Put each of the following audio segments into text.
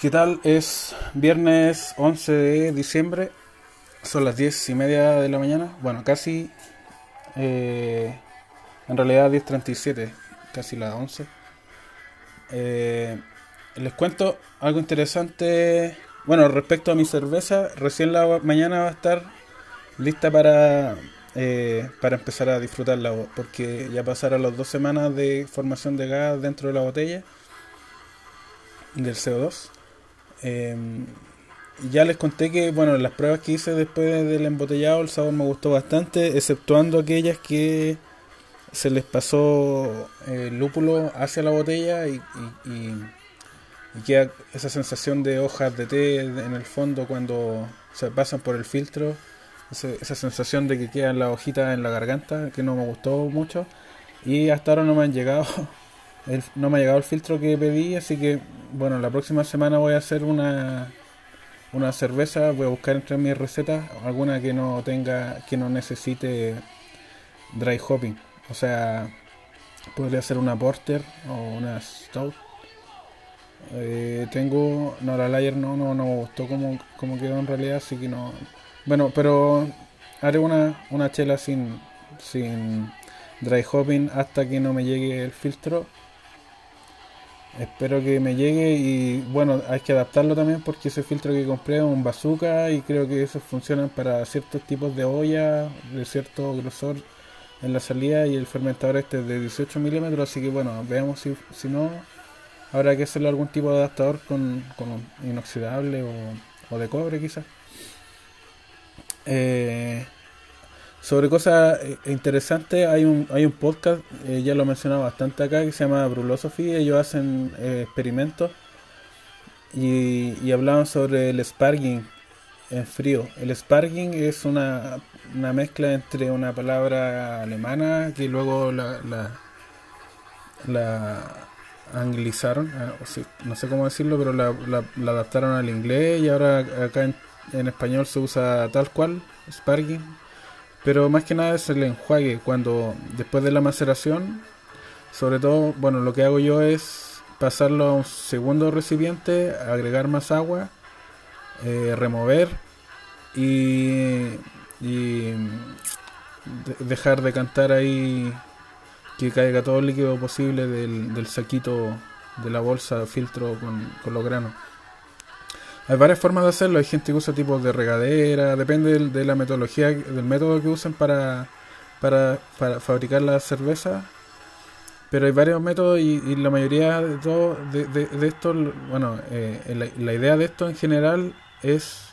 ¿Qué tal? Es viernes 11 de diciembre, son las 10 y media de la mañana, bueno, casi, eh, en realidad 10.37, casi las 11. Eh, les cuento algo interesante, bueno, respecto a mi cerveza, recién la mañana va a estar lista para, eh, para empezar a disfrutarla, porque ya pasaron las dos semanas de formación de gas dentro de la botella del CO2. Eh, ya les conté que, bueno, las pruebas que hice después del embotellado, el sabor me gustó bastante, exceptuando aquellas que se les pasó el lúpulo hacia la botella y, y, queda esa sensación de hojas de té en el fondo cuando se pasan por el filtro, esa, sensación de que quedan las hojitas en la garganta, que no me gustó mucho. Y hasta ahora no me han llegado no me ha llegado el filtro que pedí, así que bueno, la próxima semana voy a hacer una una cerveza, voy a buscar entre mis recetas alguna que no tenga, que no necesite dry hopping. O sea, podría ser una porter o una stout. Eh, tengo, no la layer no, no, no me gustó como, como quedó en realidad, así que no. Bueno, pero haré una, una chela sin, sin dry hopping hasta que no me llegue el filtro Espero que me llegue y bueno, hay que adaptarlo también porque ese filtro que compré es un bazooka y creo que esos funcionan para ciertos tipos de olla de cierto grosor en la salida y el fermentador este es de 18 milímetros, así que bueno, veamos si, si no habrá que hacerle algún tipo de adaptador con, con inoxidable o, o de cobre quizás. Eh, sobre cosas eh, interesantes, hay un, hay un podcast, eh, ya lo he mencionado bastante acá, que se llama Brulosophy. Ellos hacen eh, experimentos y, y hablaban sobre el sparging en frío. El sparging es una, una mezcla entre una palabra alemana que luego la, la, la anglizaron, ah, no sé cómo decirlo, pero la, la, adaptaron al inglés y ahora acá en, en español se usa tal cual, sparging pero más que nada es el enjuague, cuando después de la maceración, sobre todo, bueno, lo que hago yo es pasarlo a un segundo recipiente, agregar más agua, eh, remover y, y dejar de cantar ahí que caiga todo el líquido posible del, del saquito de la bolsa filtro con, con los granos. Hay varias formas de hacerlo. Hay gente que usa tipos de regadera. Depende de, la metodología, del método que usen para, para, para fabricar la cerveza. Pero hay varios métodos y, la mayoría de, todo, de, de, esto, bueno, eh, la, la, idea de esto en general es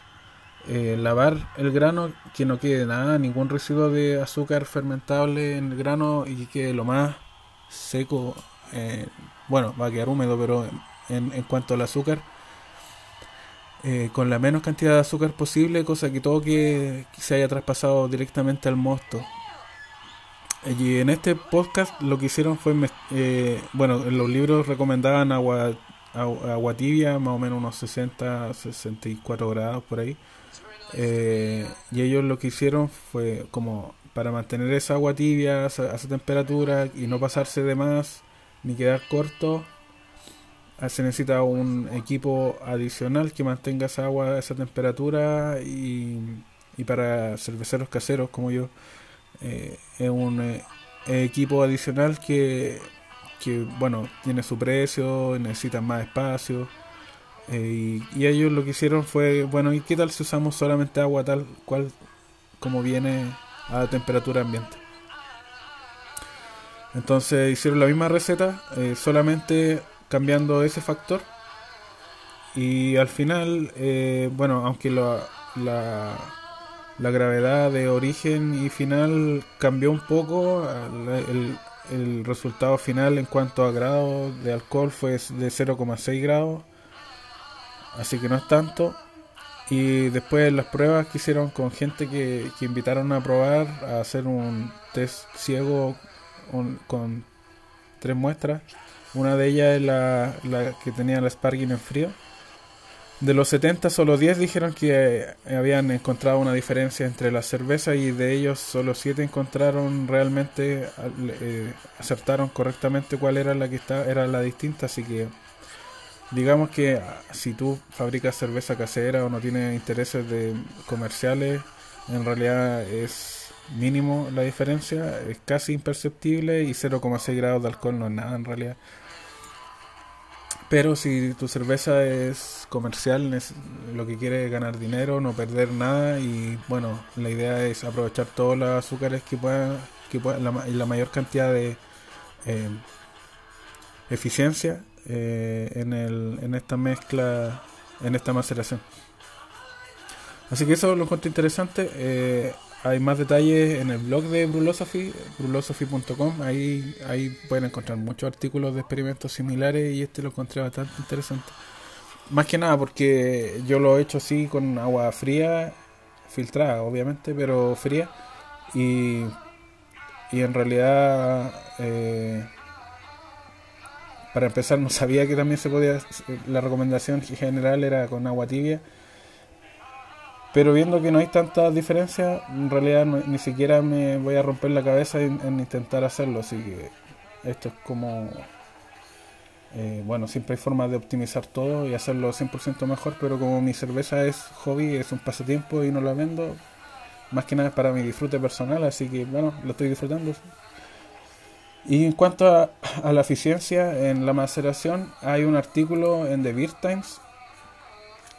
eh, lavar el grano, que no quede nada, ningún residuo de azúcar fermentable en el grano y que quede lo más seco. Eh, bueno, va a quedar húmedo, pero en, en cuanto al azúcar eh, con la menos cantidad de azúcar posible, cosa que todo que, se haya traspasado directamente al mosto. Y en este podcast lo que hicieron fue, eh, bueno, en los libros recomendaban agua, agua tibia, más o menos unos 60, 64 grados por ahí. Eh, y ellos lo que hicieron fue como para mantener esa agua tibia a esa temperatura y no pasarse de más ni quedar corto se necesita un equipo adicional que mantenga esa agua a esa temperatura y, y para cerveceros caseros como yo eh, es un eh, equipo adicional que, que bueno tiene su precio necesitan más espacio eh, y, ellos lo que hicieron fue bueno y qué tal si usamos solamente agua tal cual como viene a temperatura ambiente entonces hicieron la misma receta solamente cambiando ese factor. Y al final, eh, bueno, aunque la, la, gravedad de origen y final cambió un poco, el, el resultado final en cuanto a grado de alcohol fue de 0,6 grados, así que no es tanto. Y después las pruebas que hicieron con gente que, que invitaron a probar, a hacer un test ciego un, con tres muestras una de ellas es la, la que tenía el Sparking en frío. De los 70, solo 10 dijeron que eh, habían encontrado una diferencia entre la cerveza y de ellos solo 7 encontraron realmente, eh, acertaron correctamente cuál era la que está, era la distinta. Así que digamos que ah, si tú fabricas cerveza casera o no tienes intereses de comerciales, en realidad es mínimo la diferencia, es casi imperceptible y 0,6 grados de alcohol no es nada en realidad. Pero si tu cerveza es comercial, lo que quiere es ganar dinero, no perder nada y bueno, la idea es aprovechar todos los azúcares que pueda, que pueda la, la mayor cantidad de eh, eficiencia eh, en, el, en esta mezcla, en esta maceración. Así que eso lo encuentro interesante. Eh, hay más detalles en el blog de Brulosophy, brulosophy.com. Ahí, pueden encontrar muchos artículos de experimentos similares y este lo encontré bastante interesante. Más que nada porque yo lo he hecho así con agua fría, filtrada obviamente, pero fría. Y, y en realidad, eh, para empezar, no sabía que también se podía, la recomendación general era con agua tibia pero viendo que no hay tantas diferencias, en realidad ni siquiera me voy a romper la cabeza en, intentar hacerlo. Así que esto es como... Eh, bueno, siempre hay formas de optimizar todo y hacerlo 100% mejor, pero como mi cerveza es hobby, es un pasatiempo y no la vendo, más que nada es para mi disfrute personal, así que bueno, lo estoy disfrutando. Y en cuanto a, a la eficiencia en la maceración, hay un artículo en The Beer Times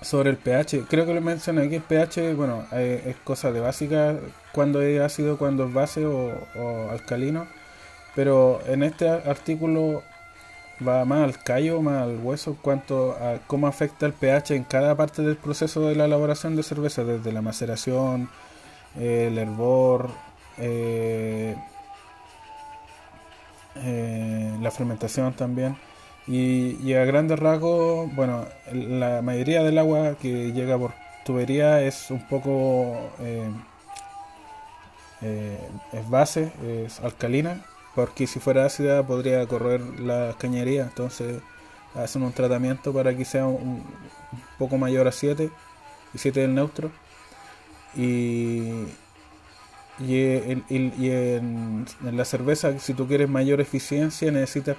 sobre el pH, creo que le mencioné que el pH, bueno, eh, es cosa de básica cuando es ácido, cuando es base o, alcalino, pero en este artículo va más al callo, más al hueso, cuanto a cómo afecta el pH en cada parte del proceso de la elaboración de cerveza, desde la maceración, el hervor, eh, eh, la fermentación también. Y, a grandes rasgos, bueno, la mayoría del agua que llega por tubería es un poco eh, eh, es base, es alcalina, porque si fuera ácida podría correr la cañería, entonces hacen un tratamiento para que sea un, poco mayor a 7 y 7 del neutro. Y, y, en, en, la cerveza, si tú quieres mayor eficiencia, necesitas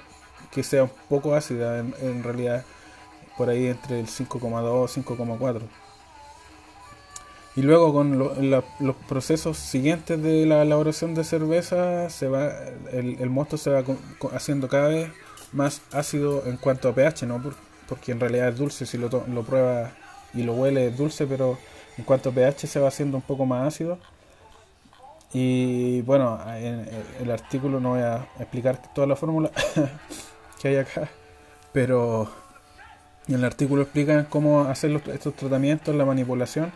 que sea un poco ácida, en, realidad por ahí entre el 5,2 y 5,4. Y luego con los procesos siguientes de la elaboración de cerveza, se va el, mosto se va haciendo cada vez más ácido en cuanto a pH, ¿no? porque en realidad es dulce, si lo, lo prueba y lo huele es dulce, pero en cuanto a pH se va haciendo un poco más ácido. Y bueno, en el artículo no voy a explicar toda la fórmula, que hay acá, pero en el artículo explican cómo hacer estos tratamientos, la manipulación.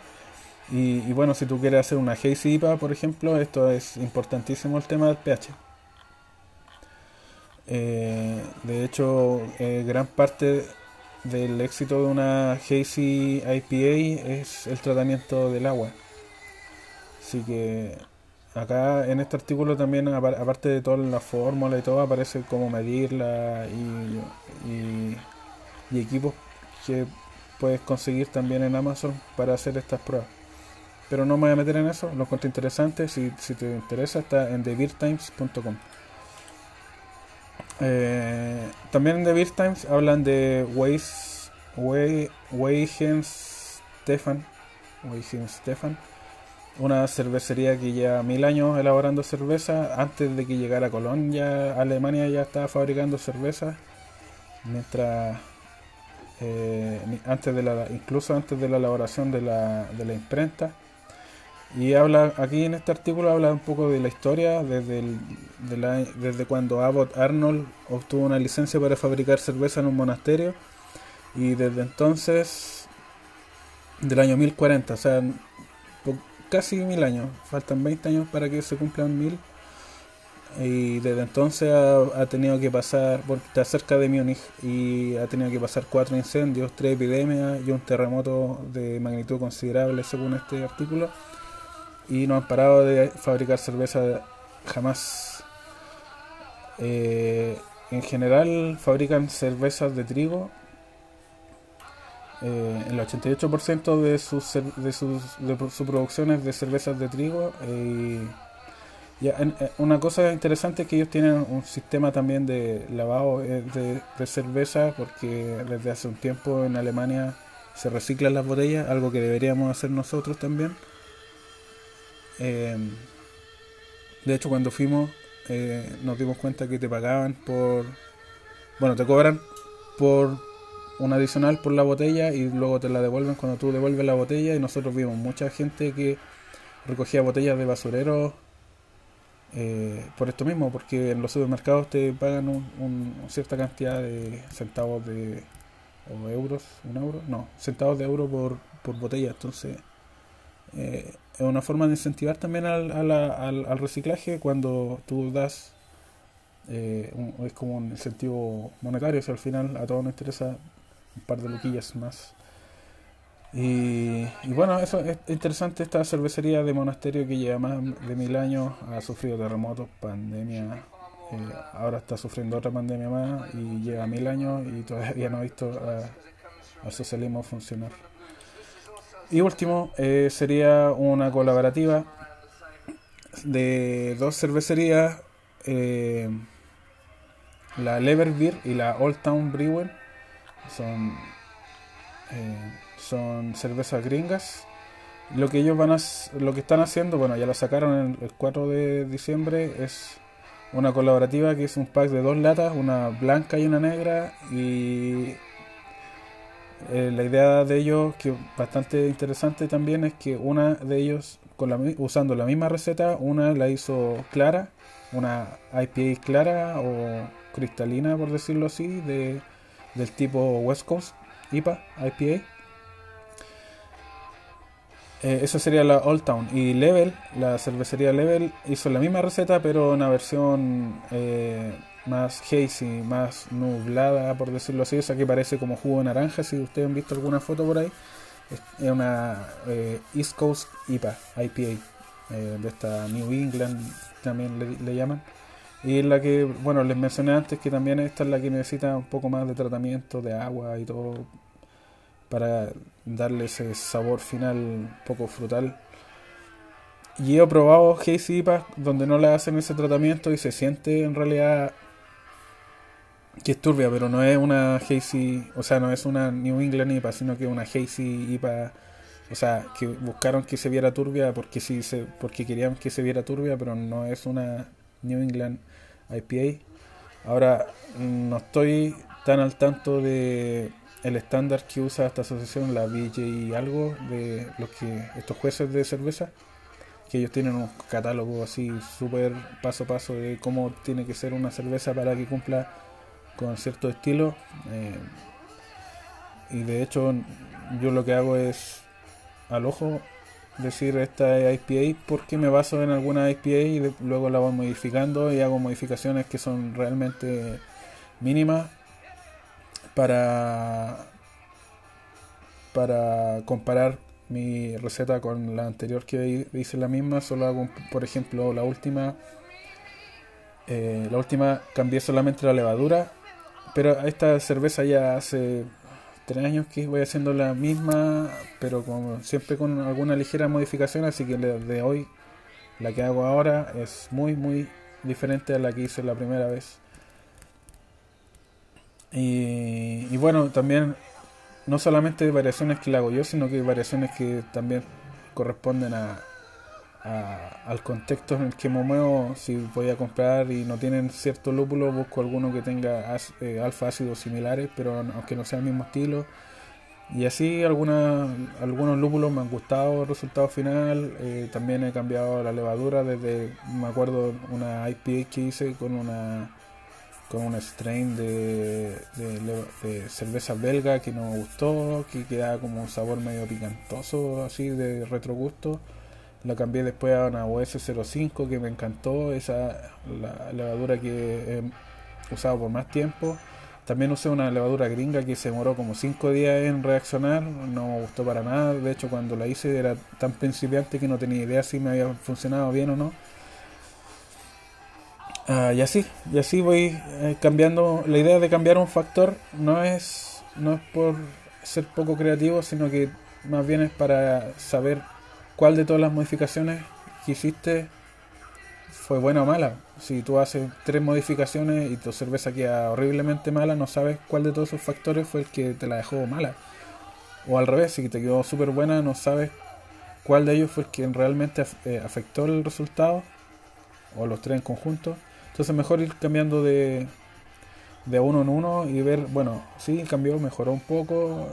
Y, bueno, si tú quieres hacer una Hazy IPA, por ejemplo, esto es importantísimo el tema del pH. Eh, de hecho, eh, gran parte del éxito de una Hazy IPA es el tratamiento del agua. Así que Acá en este artículo también, aparte de toda la fórmula y todo, aparece cómo medirla y, y, equipos que puedes conseguir también en Amazon para hacer estas pruebas. Pero no me voy a meter en eso, lo encuentro interesante. Si, si te interesa, está en TheBeerTimes.com. Eh, también en The Times hablan de Weiss, Weigens Stefan. Stefan una cervecería que lleva mil años elaborando cerveza. Antes de que llegara Colón, ya Alemania ya estaba fabricando cerveza. Mientras, eh, antes de la, incluso antes de la elaboración de la, de la imprenta. Y habla aquí en este artículo habla un poco de la historia desde, el, desde cuando Abbott Arnold obtuvo una licencia para fabricar cerveza en un monasterio y desde entonces del año 1040, o sea, casi mil años, faltan 20 años para que se cumplan mil. Y desde entonces ha, tenido que pasar, porque está cerca de Múnich, y ha tenido que pasar cuatro incendios, tres epidemias y un terremoto de magnitud considerable según este artículo. Y no han parado de fabricar cerveza jamás. Eh, en general fabrican cervezas de trigo eh, el 88% de, sus, de, sus, de su producción es de cervezas de trigo eh, Eh, una cosa interesante es que ellos tienen un sistema también de lavado eh, de, cerveza porque desde hace un tiempo en Alemania se reciclan las botellas, algo que deberíamos hacer nosotros también. Eh, de hecho, cuando fuimos nos dimos cuenta que te pagaban por... Bueno, te cobran por un adicional por la botella y luego te la devuelven cuando tú devuelves la botella. Y nosotros vimos mucha gente que recogía botellas de basurero eh, por esto mismo, porque en los supermercados te pagan un, cierta cantidad de centavos de o euros, un euro, no, centavos de euro por, por botella, entonces eh, es una forma de incentivar también al, al, reciclaje cuando tú das eh, es como un incentivo monetario, si al final a todos nos interesa un par de luquillas más y, bueno, eso es interesante esta cervecería de monasterio que lleva más de mil años, ha sufrido terremotos, pandemia, eh, ahora está sufriendo otra pandemia más y lleva mil años y todavía no ha visto al socialismo funcionar. Y último, eh, sería una colaborativa de dos cervecerías, eh, la Lever Beer y la Old Town Brewer. Son son cervezas gringas. Lo que ellos van a, lo que están haciendo, bueno, ya lo sacaron el, 4 de diciembre, es una colaborativa que es un pack de dos latas, una blanca y una negra y eh, la idea de ellos, que bastante interesante también, es que una de ellos, con la, usando la misma receta, una la hizo clara, una IPA clara o cristalina, por decirlo así, de, del tipo West Coast IPA, IPA, eh, eso sería la Old Town. Y Level, la cervecería Level, hizo la misma receta, pero una versión eh, más hazy, más nublada, por decirlo así. O sea, que parece como jugo de naranja. Si ustedes han visto alguna foto por ahí, es una eh, East Coast IPA, IPA, de esta New England, también le, le llaman. Y la que, bueno, les mencioné antes que también esta es la que necesita un poco más de tratamiento de agua y todo para darle ese sabor final un poco frutal. Y he probado Hazy IPA donde no le hacen ese tratamiento y se siente en realidad que es turbia, pero no es una Hazy, o sea, no es una New England IPA, sino que una Hazy IPA, o sea, que buscaron que se viera turbia porque sí se, porque querían que se viera turbia, pero no es una New England IPA. Ahora no estoy tan al tanto de el estándar que usa esta asociación, la BJ algo, de los que estos jueces de cerveza, que ellos tienen un catálogo así súper paso a paso de cómo tiene que ser una cerveza para que cumpla con cierto estilo. Eh, y de hecho yo lo que hago es al ojo decir esta es IPA porque me baso en alguna IPA y luego la voy modificando y hago modificaciones que son realmente mínimas para, para comparar mi receta con la anterior que hice la misma, solo hago, por ejemplo, la última, eh, la última cambié solamente la levadura, pero esta cerveza ya hace tres años que voy haciendo la misma, pero con, siempre con alguna ligera modificación, así que de hoy la que hago ahora es muy muy diferente a la que hice la primera vez. Y, bueno, también no solamente variaciones que le hago yo, sino que variaciones que también corresponden a, al contexto en el que me muevo. Si voy a comprar y no tienen cierto lúpulo, busco alguno que tenga eh, alfa ácidos similares, pero aunque no sea el mismo estilo. Y así alguna, algunos lúpulos me han gustado el resultado final. Eh, también he cambiado la levadura desde, me acuerdo, una IPA que hice con una con un strain de, de, cerveza belga que no me gustó, que quedaba como un sabor medio picantoso, así de retrogusto. La cambié después a una OS05 que me encantó, esa la levadura que he usado por más tiempo. También usé una levadura gringa que se demoró como 5 días en reaccionar, no me gustó para nada. De hecho, cuando la hice era tan principiante que no tenía idea si me había funcionado bien o no Ah, y así, y así voy eh, cambiando. La idea de cambiar un factor no es, no es por ser poco creativo, sino que más bien es para saber cuál de todas las modificaciones que hiciste fue buena o mala. Si tú haces tres modificaciones y tu cerveza queda horriblemente mala, no sabes cuál de todos esos factores fue el que te la dejó mala. O al revés, si te quedó súper buena, no sabes cuál de ellos fue el que realmente eh, afectó el resultado. O los tres en conjunto. Entonces mejor ir cambiando de, de uno en uno y ver, bueno, sí, cambió, mejoró un poco,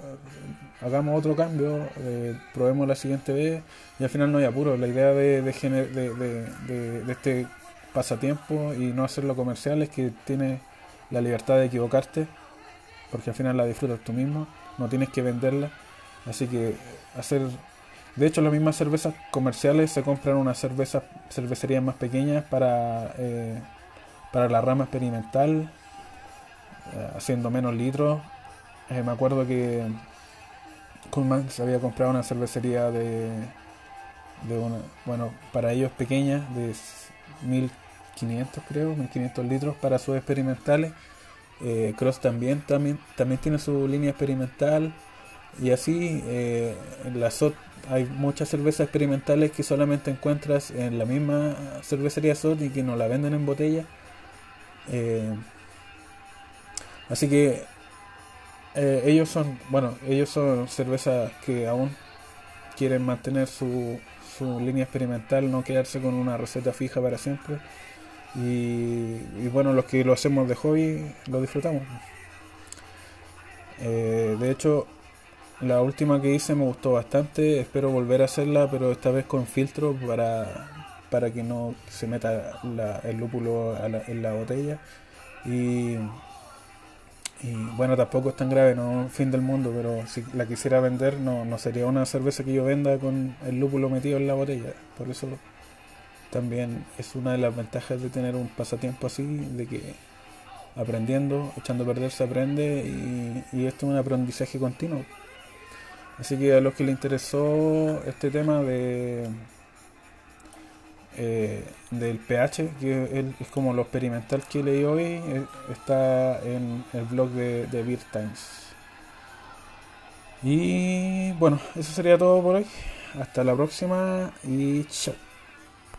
hagamos otro cambio, eh, probemos la siguiente vez y al final no hay apuro. La idea de, de, de, este pasatiempo y no hacerlo comercial es que tienes la libertad de equivocarte, porque al final la disfrutas tú mismo, no tienes que venderla. Así que hacer. De hecho, las mismas cervezas comerciales se compran unas cervezas, cervecerías más pequeñas para, eh, para la rama experimental, eh, haciendo menos litros. me acuerdo que Coleman se había comprado una cervecería de, de una, bueno, para ellos pequeña, de 1500 creo, 1500 litros para sus experimentales. Eh, Cross también, también, también tiene su línea experimental. Y así, eh, la SOT hay muchas cervezas experimentales que solamente encuentras en la misma cervecería SOT y que no la venden en botella. Eh, así que eh, ellos son, bueno, ellos son cervezas que aún quieren mantener su, su línea experimental, no quedarse con una receta fija para siempre. Y, bueno, los que lo hacemos de hobby lo disfrutamos. Eh, de hecho, la última que hice me gustó bastante. Espero volver a hacerla, pero esta vez con filtro para, para que no se meta el lúpulo en la botella. Y y bueno, tampoco es tan grave, no fin del mundo, pero si la quisiera vender no, no sería una cerveza que yo venda con el lúpulo metido en la botella. Por eso también es una de las ventajas de tener un pasatiempo así, de que aprendiendo, echando a perder se aprende y, y esto es un aprendizaje continuo. Así que a los que les interesó este tema de eh, del pH, que es, como lo experimental que leí hoy, eh, está en el blog de, de Beer Times. Y bueno, eso sería todo por hoy. Hasta la próxima y chao.